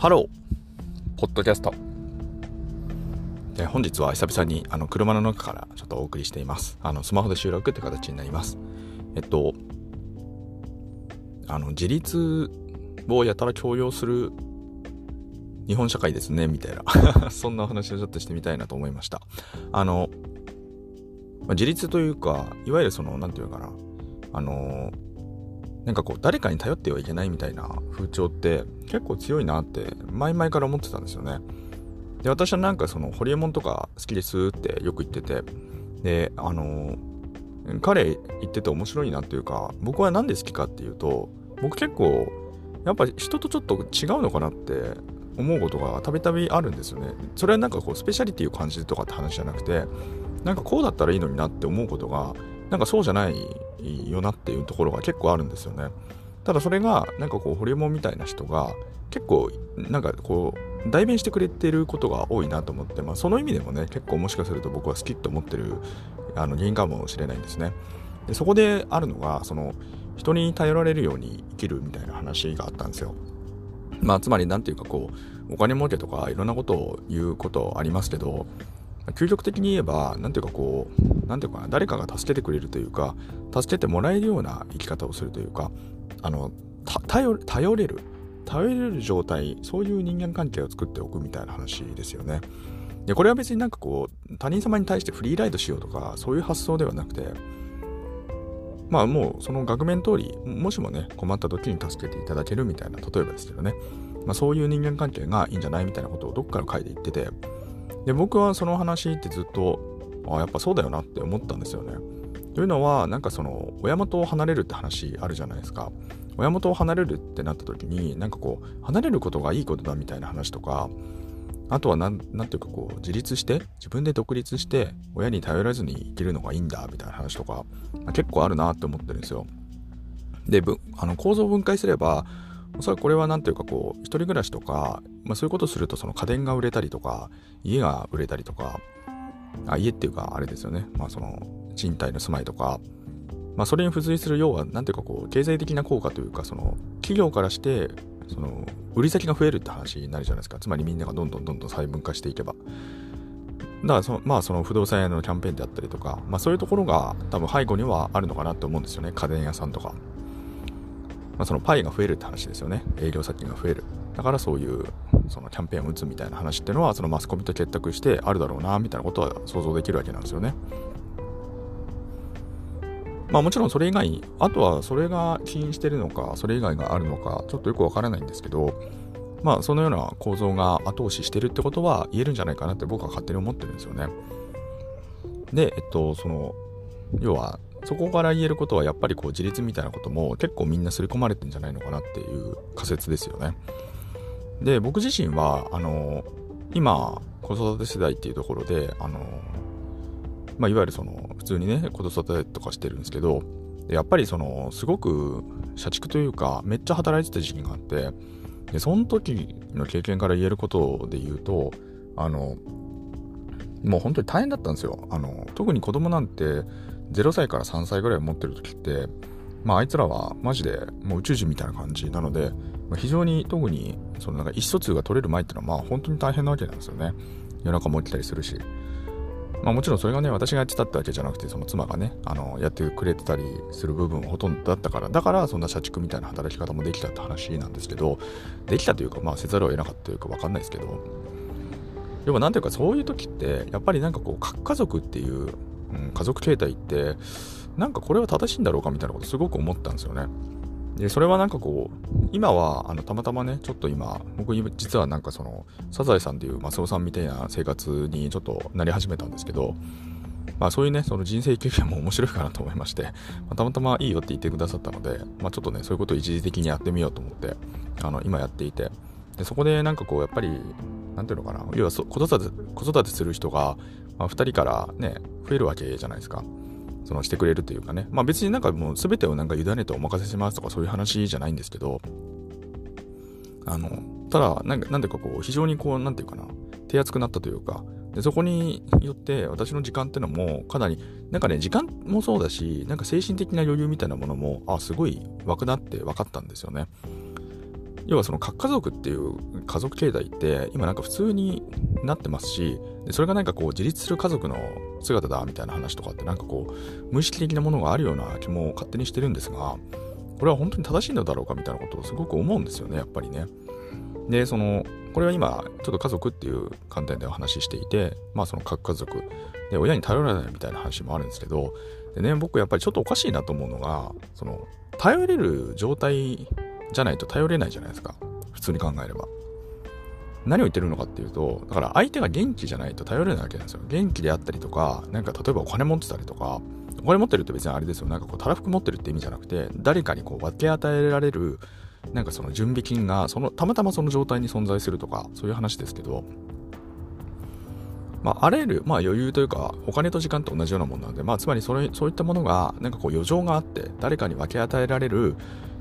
ハロー、ポッドキャスト。で本日は久々にあの車の中からちょっとお送りしています。あのスマホで収録って形になります。えっと、あの自立をやたら強要する日本社会ですね、みたいな そんなお話をちょっとしてみたいなと思いました。あの、ま、自立というか、いわゆるその、なんていうかな、あの、なんかこう、誰かに頼ってはいけないみたいな風潮って結構強いなって、前々から思ってたんですよね。で、私はなんかその、ホリエモンとか好きですってよく言ってて、で、あの、彼言ってて面白いなっていうか、僕は何で好きかっていうと、僕結構、やっぱ人とちょっと違うのかなって思うことがたびたびあるんですよね。それはなんかこうスペシャリティを感じるとかって話じゃなくて、なんかこうだったらいいのになって思うことが、なんかそうじゃないよなっていうところが結構あるんですよね。ただそれが、なんかこう、ホリエモンみたいな人が、結構、なんかこう、代弁してくれてることが多いなと思って、まあ、その意味でもね、結構もしかすると僕は好きって思ってるあの原因かもしれないんですね。でそこであるのが、その、人に頼られるように生きるみたいな話があったんですよ。まあ、つまり、なんていうかこう、お金儲けとかいろんなことを言うことありますけど、究極的に言えば、なんていうかこう、なんていうかな、誰かが助けてくれるというか、助けてもらえるような生き方をするというか、あの、頼頼れる、頼れる状態、そういう人間関係を作っておくみたいな話ですよね。で、これは別になんかこう、他人様に対してフリーライドしようとか、そういう発想ではなくて、まあもうその額面通り、もしもね、困った時に助けていただけるみたいな、例えばですけどね、まあそういう人間関係がいいんじゃないみたいなことをどっかの回で言ってて、で、僕はその話ってずっと、あやっぱそうだよなって思ったんですよね。というのは、なんかその、親元を離れるって話あるじゃないですか。親元を離れるってなった時に、なんかこう、離れることがいいことだみたいな話とか、あとはなん、なんていうかこう、自立して、自分で独立して、親に頼らずに生きるのがいいんだみたいな話とか、まあ、結構あるなって思ってるんですよ。で、あの構造を分解すれば、おそらくこれは何ていうかこう、一人暮らしとか、まあそういうことするとその家電が売れたりとか、家が売れたりとか、あ家っていうかあれですよね。まあその賃貸の住まいとか、まあそれに付随する要は何ていうかこう、経済的な効果というか、その企業からして、その売り先が増えるって話になるじゃないですか。つまりみんながどんどんどんどん細分化していけば。だからその、まあその不動産屋のキャンペーンであったりとか、まあそういうところが多分背後にはあるのかなって思うんですよね。家電屋さんとか。まあ、そのパイが増えるって話ですよね。営業先が増える。だからそういうそのキャンペーンを打つみたいな話っていうのはそのマスコミと結託してあるだろうなみたいなことは想像できるわけなんですよね。まあもちろんそれ以外、あとはそれが起因してるのか、それ以外があるのか、ちょっとよくわからないんですけど、まあそのような構造が後押ししてるってことは言えるんじゃないかなって僕は勝手に思ってるんですよね。で、えっと、その、要はそこから言えることはやっぱりこう自立みたいなことも結構みんな刷り込まれてんじゃないのかなっていう仮説ですよね。で、僕自身は、あの、今、子育て世代っていうところで、あの、まあ、いわゆるその、普通にね、子育てとかしてるんですけど、やっぱりその、すごく社畜というか、めっちゃ働いてた時期があって、で、その時の経験から言えることで言うと、あの、もう本当に大変だったんですよ。あの、特に子供なんて、0歳から3歳ぐらい持ってる時って、まあ、あいつらはマジでもう宇宙人みたいな感じなので、まあ、非常に特にそのなんか意思疎通が取れる前っていうのはまあ本当に大変なわけなんですよね。夜中も起きたりするし。まあもちろんそれがね、私がやってたってわけじゃなくて、その妻がね、あの、やってくれてたりする部分ほとんどだったから、だからそんな社畜みたいな働き方もできたって話なんですけど、できたというか、まあせざるを得なかったというかわかんないですけど、要はなんていうかそういう時って、やっぱりなんかこう、核家族っていううん、家族形態ってなんかこれは正しいんだろうかみたいなことすごく思ったんですよね。でそれはなんかこう今はあのたまたまねちょっと今僕実はなんかそのサザエさんっていうマスオさんみたいな生活にちょっとなり始めたんですけどまあそういうねその人生経験も面白いかなと思いまして、まあ、たまたまいいよって言ってくださったので、まあ、ちょっとねそういうことを一時的にやってみようと思ってあの今やっていてでそこでなんかこうやっぱりなんていうのかな要は子育て子育てする人がまあ、2人からね、増えるわけじゃないですか。そのしてくれるというかね。まあ別になんかもう全てをなんか委ねてお任せしますとかそういう話じゃないんですけど、あの、ただ、なんか、なんでかこう、非常にこう、なんていうかな、手厚くなったというか、でそこによって私の時間ってのもかなり、なんかね、時間もそうだし、なんか精神的な余裕みたいなものも、あ、すごい湧くなって分かったんですよね。要はその核家族っていう家族形態って今なんか普通になってますしでそれがなんかこう自立する家族の姿だみたいな話とかってなんかこう無意識的なものがあるような気も勝手にしてるんですがこれは本当に正しいのだろうかみたいなことをすごく思うんですよねやっぱりね。でそのこれは今ちょっと家族っていう観点でお話ししていてまあその核家族で親に頼らないみたいな話もあるんですけどでね僕やっぱりちょっとおかしいなと思うのがその頼れる状態じゃないと頼れないじゃないですか。普通に考えれば。何を言ってるのかっていうとだから相手が元気じゃないと頼れないわけなんですよ。元気であったりとかなんか例えばお金持ってたりとかお金持ってるって別にあれですよ。なんかこうたらふく持ってるって意味じゃなくて誰かにこう分け与えられるなんかその準備金がそのたまたまその状態に存在するとかそういう話ですけどまあ、あらゆる、まあ、余裕というか、お金と時間と同じようなものなので、まあ、つまりそれそういったものが、なんかこう余剰があって、誰かに分け与えられる、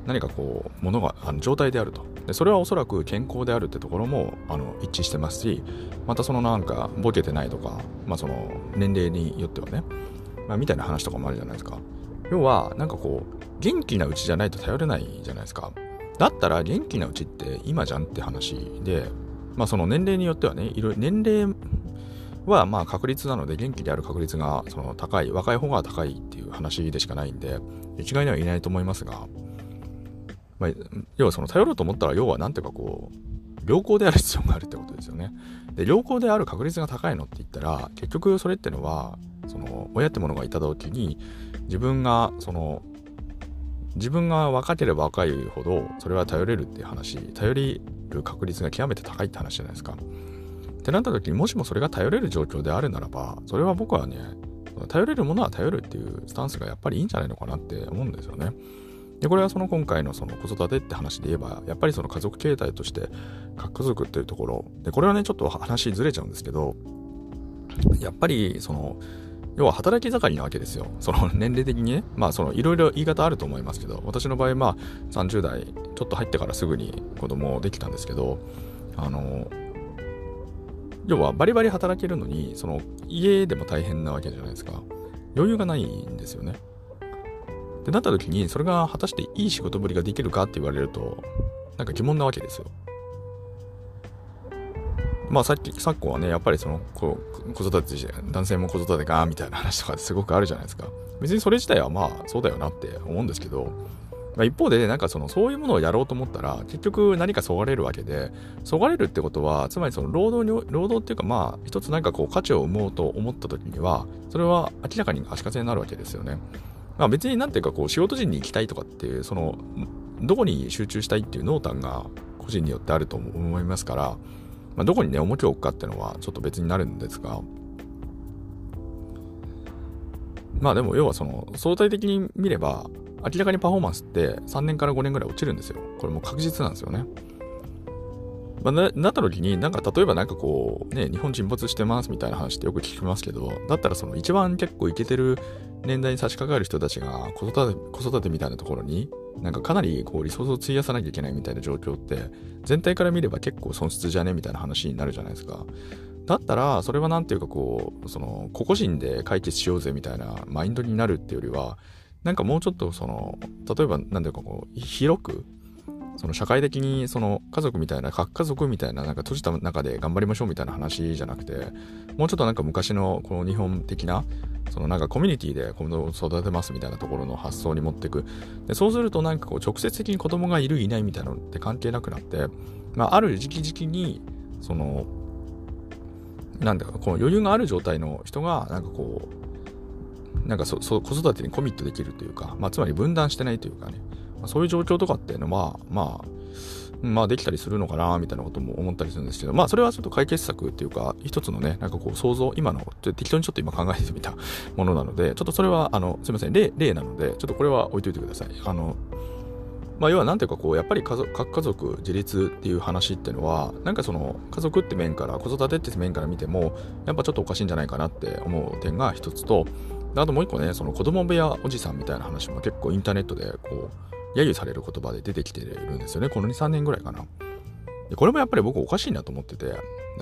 何かこう、ものが、あの状態であると。でそれはおそらく健康であるってところもあの一致してますし、またそのなんか、ボケてないとか、まあ、その年齢によってはね、まあ、みたいな話とかもあるじゃないですか。要は、なんかこう、元気なうちじゃないと頼れないじゃないですか。だったら元気なうちって今じゃんって話で、まあその年齢によってはね、いろいろ年齢はまあ確率なので元気である確率がその高い、若い方が高いっていう話でしかないんで、一概には言えないと思いますが、まあ、要はその頼ろうと思ったら要はなんていうかこう、良好である必要があるってことですよね。で、良好である確率が高いのって言ったら、結局それってのは、その親ってものがいた時に、自分がその自分が若ければ若いほどそれは頼れるって話頼れる確率が極めて高いって話じゃないですか。ってなった時にもしもそれが頼れる状況であるならばそれは僕はね頼れるものは頼るっていうスタンスがやっぱりいいんじゃないのかなって思うんですよね。でこれはその今回のその子育てって話で言えばやっぱりその家族形態として核家族っていうところでこれはねちょっと話ずれちゃうんですけどやっぱりその要は働き盛りなわけですよ。その年齢的にね。まあそのいろいろ言い方あると思いますけど、私の場合まあ30代ちょっと入ってからすぐに子供できたんですけど、あの、要はバリバリ働けるのに、その家でも大変なわけじゃないですか。余裕がないんですよね。ってなった時に、それが果たしていい仕事ぶりができるかって言われると、なんか疑問なわけですよ。まあさっき、昨今はね、やっぱりその、こう、子育てして、男性も子育てが、みたいな話とかすごくあるじゃないですか。別にそれ自体はまあ、そうだよなって思うんですけど、まあ、一方で、なんかその、そういうものをやろうと思ったら、結局何かそがれるわけで、そがれるってことは、つまりその、労働に、労働っていうかまあ、一つなんかこう、価値を生もうと思った時には、それは明らかに足かせになるわけですよね。まあ別になんていうかこう、仕事人に行きたいとかっていう、その、どこに集中したいっていう濃淡が個人によってあると思いますから、まあ、どこにね、重きを置くかっていうのはちょっと別になるんですが、まあでも要はその相対的に見れば明らかにパフォーマンスって3年から5年ぐらい落ちるんですよ。これも確実なんですよね。まあ、ななった時になんか例えばなんかこうね日本沈没してますみたいな話ってよく聞きますけどだったらその一番結構いけてる年代に差し掛かる人たちが子育て子育てみたいなところになんかかなりこうリソースを費やさなきゃいけないみたいな状況って全体から見れば結構損失じゃねみたいな話になるじゃないですか。だったらそれは何ていうかこうその個々人で解決しようぜみたいなマインドになるっていうよりはなんかもうちょっとその例えば何ていうかこう広くその社会的にその家族みたいな核家族みたいななんか閉じた中で頑張りましょうみたいな話じゃなくてもうちょっとなんか昔のこの日本的なそのなんかコミュニティで子供を育てますみたいなところの発想に持っていく。でそうするとなんかこう直接的に子供がいるいないみたいなのって関係なくなって、まあ、ある時期時期にそのなんだかこの余裕がある状態の人がなんかこうなんかそそ子育てにコミットできるというか、まあ、つまり分断してないというかね、そういう状況とかっていうのはまあまあできたりするのかなみたいなことも思ったりするんですけど、まあそれはちょっと解決策っていうか、一つのね、なんかこう想像、今の、適当にちょっと今考えてみた ものなので、ちょっとそれは、あの、すいません、例、例なので、ちょっとこれは置いといてください。あの、まあ要はなんていうかこう、やっぱり家族、各家族自立っていう話っていうのは、なんかその家族って面から、子育てって面から見ても、やっぱちょっとおかしいんじゃないかなって思う点が一つと、あともう一個ね、その子供部屋おじさんみたいな話も結構インターネットでこう、揶揄される言葉で出てきているんですよね。この2、3年ぐらいかな。でこれもやっぱり僕おかしいなと思ってて、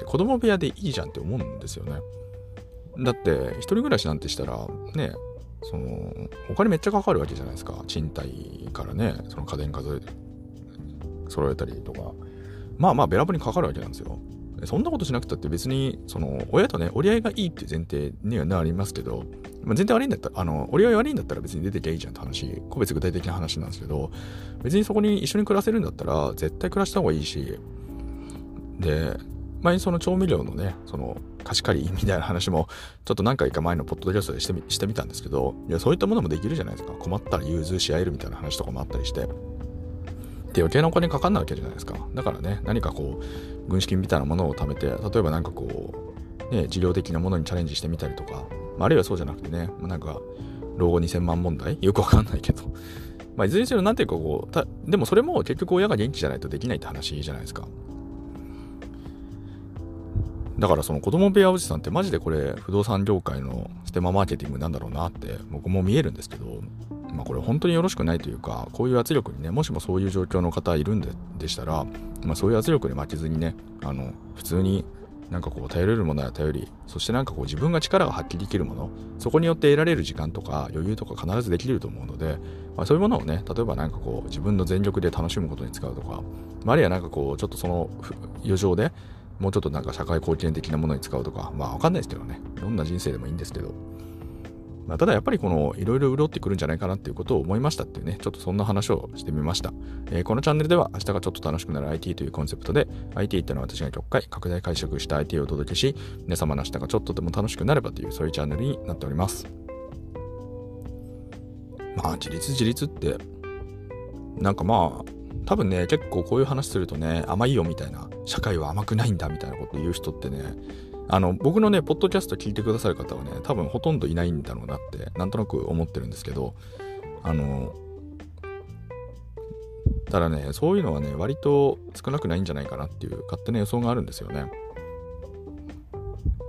子供部屋でいいじゃんって思うんですよね。だって、一人暮らしなんてしたら、ね、その、お金めっちゃかかるわけじゃないですか。賃貸からね、その家電数え揃えたりとか、まあまあべらぼにかかるわけなんですよ。そんなことしなくたって別に、その、親とね、折り合いがいいって前提にはなりますけど、まあ、全然悪いんだったら、あの、折り合い悪いんだったら別に出てきゃいいじゃんって話、個別具体的な話なんですけど、別にそこに一緒に暮らせるんだったら、絶対暮らした方がいいし、で、前にその調味料のね、その貸し借りみたいな話も、ちょっと何回か前のポッドキャストでしてみしてみたんですけど、いや、そういったものもできるじゃないですか。困ったら融通し合えるみたいな話とかもあったりして。で、余計なお金かかんないわけじゃないですか。だからね、何かこう、軍資金みたいなものを貯めて、例えばなんかこう、ね、事業的なものにチャレンジしてみたりとか、あ、るいはそうじゃなくてね、まなんか、老後2000万問題？よくわかんないけど。まあ、いずれにせよ、なんていうかこう、でもそれも結局親が元気じゃないとできないって話じゃないですか。だからその子供部屋おじさんってマジでこれ不動産業界のステママーケティングなんだろうなって僕も見えるんですけど、まあ、これ本当によろしくないというかこういう圧力にねもしもそういう状況の方いるんででしたら、まあ、そういう圧力に負けずにねあの普通になんかこう頼れるものは頼りそしてなんかこう自分が力が発揮できるものそこによって得られる時間とか余裕とか必ずできると思うので、まあ、そういうものをね例えばなんかこう自分の全力で楽しむことに使うとか、まあ、あるいはなんかこうちょっとその余剰でもうちょっとなんか社会貢献的なものに使うとか、まあわかんないですけどね。どんな人生でもいいんですけど。まあ、ただやっぱりこのいろいろ潤ってくるんじゃないかなっていうことを思いましたっていうね、ちょっとそんな話をしてみました。えー、このチャンネルでは明日がちょっと楽しくなる IT というコンセプトで IT ってのは私が極回拡大解釈した IT をお届けし、皆様の明日がちょっとでも楽しくなればというそういうチャンネルになっております。まあ自立自立ってなんかまあ多分ね、結構こういう話するとね、甘いよみたいな、社会は甘くないんだみたいなこと言う人ってね、あの、僕のね、ポッドキャスト聞いてくださる方はね、多分ほとんどいないんだろうなって、なんとなく思ってるんですけど、あの、ただね、そういうのはね、割と少なくないんじゃないかなっていう勝手な予想があるんですよね。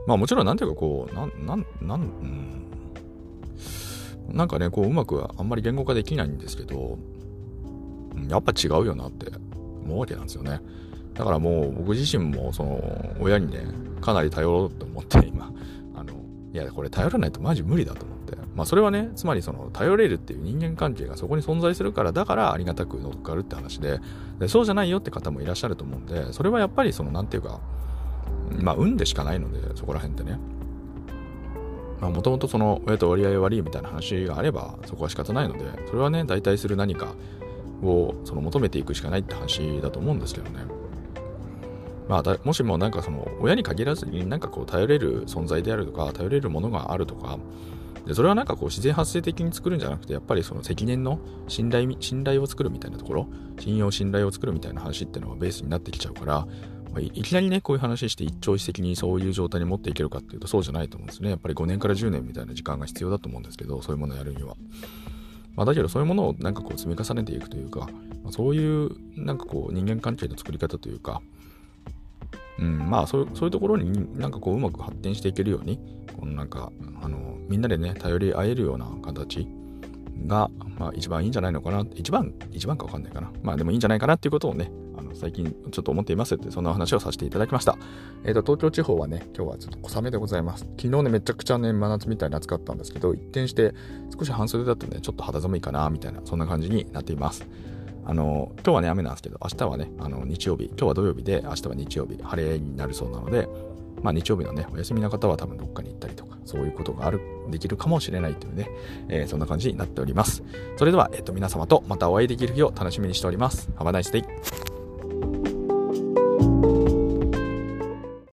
まあもちろん、なんていうかこう、なん、なん、なん、うん、なんかね、こう、うまくあんまり言語化できないんですけど、やっぱ違うよなって思うわけなんですよね。だからもう僕自身もその親にね、かなり頼ろうと思って今、あの、いやこれ頼らないとマジ無理だと思って。まあそれはね、つまりその頼れるっていう人間関係がそこに存在するからだからありがたく乗っかるって話でで、そうじゃないよって方もいらっしゃると思うんで、それはやっぱりそのなんていうか、まあ運でしかないので、そこら辺ってね。まあもともとその親と割合悪いみたいな話があればそこは仕方ないので、それはね、代替する何かをその求めていくしかないって話だと思うんですけどね。まあ、もしもなんかその親に限らずになんかこう頼れる存在であるとか頼れるものがあるとかでそれはなんかこう自然発生的に作るんじゃなくてやっぱりその責任の信頼信頼を作るみたいなところ信用信頼を作るみたいな話っていうのがベースになってきちゃうから、まあ、いきなりねこういう話して一朝一夕にそういう状態に持っていけるかっていうとそうじゃないと思うんですねやっぱり5年から10年みたいな時間が必要だと思うんですけどそういうものをやるには。まあ、だけどそういうものをなんかこう積み重ねていくというか、まあ、そういうなんかこう人間関係の作り方というか、うん、まあそうそういうところになんかこううまく発展していけるように、このなんか、あの、みんなでね、頼り合えるような形が、まあ一番いいんじゃないのかな。一番、一番かわかんないかな。まあでもいいんじゃないかなっていうことをね、あの最近ちょっと思っていますって、そんな話をさせていただきました。えっ、ー、と、東京地方はね、今日はちょっと小雨でございます。昨日ね、めちゃくちゃね、真夏みたいに暑かったんですけど、一転して少し半袖だとね、ちょっと肌寒いかな、みたいな、そんな感じになっています。あの、今日はね、雨なんですけど、明日はね、あの、日曜日、今日は土曜日で、明日は日曜日、晴れになるそうなので、まあ日曜日のね、お休みの方は多分どっかに行ったりとか、そういうことがある、できるかもしれないというね、えー、そんな感じになっております。それでは、えっ、と、皆様とまたお会いできる日を楽しみにしております。Have a nice day!